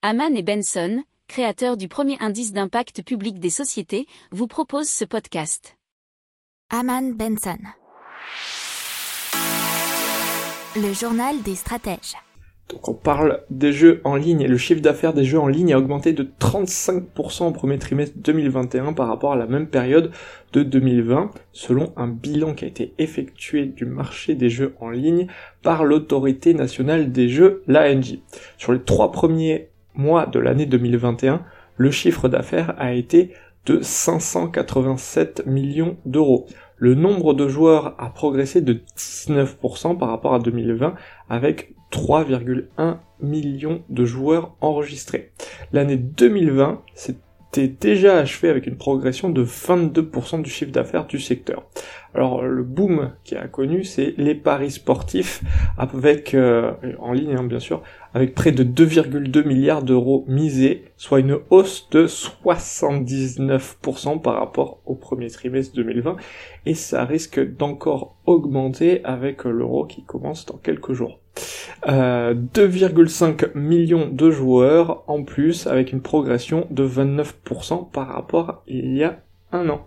Haman et Benson, créateurs du premier indice d'impact public des sociétés, vous proposent ce podcast. Haman Benson. Le journal des stratèges. Donc on parle des jeux en ligne et le chiffre d'affaires des jeux en ligne a augmenté de 35% au premier trimestre 2021 par rapport à la même période de 2020, selon un bilan qui a été effectué du marché des jeux en ligne par l'autorité nationale des jeux, l'ANJ. Sur les trois premiers mois de l'année 2021, le chiffre d'affaires a été de 587 millions d'euros. Le nombre de joueurs a progressé de 19% par rapport à 2020 avec 3,1 millions de joueurs enregistrés. L'année 2020 s'était déjà achevée avec une progression de 22% du chiffre d'affaires du secteur. Alors le boom qui a connu, c'est les paris sportifs avec euh, en ligne hein, bien sûr, avec près de 2,2 milliards d'euros misés, soit une hausse de 79% par rapport au premier trimestre 2020 et ça risque d'encore augmenter avec l'euro qui commence dans quelques jours. 2,5 euh, millions de joueurs en plus avec une progression de 29% par rapport à il y a un an.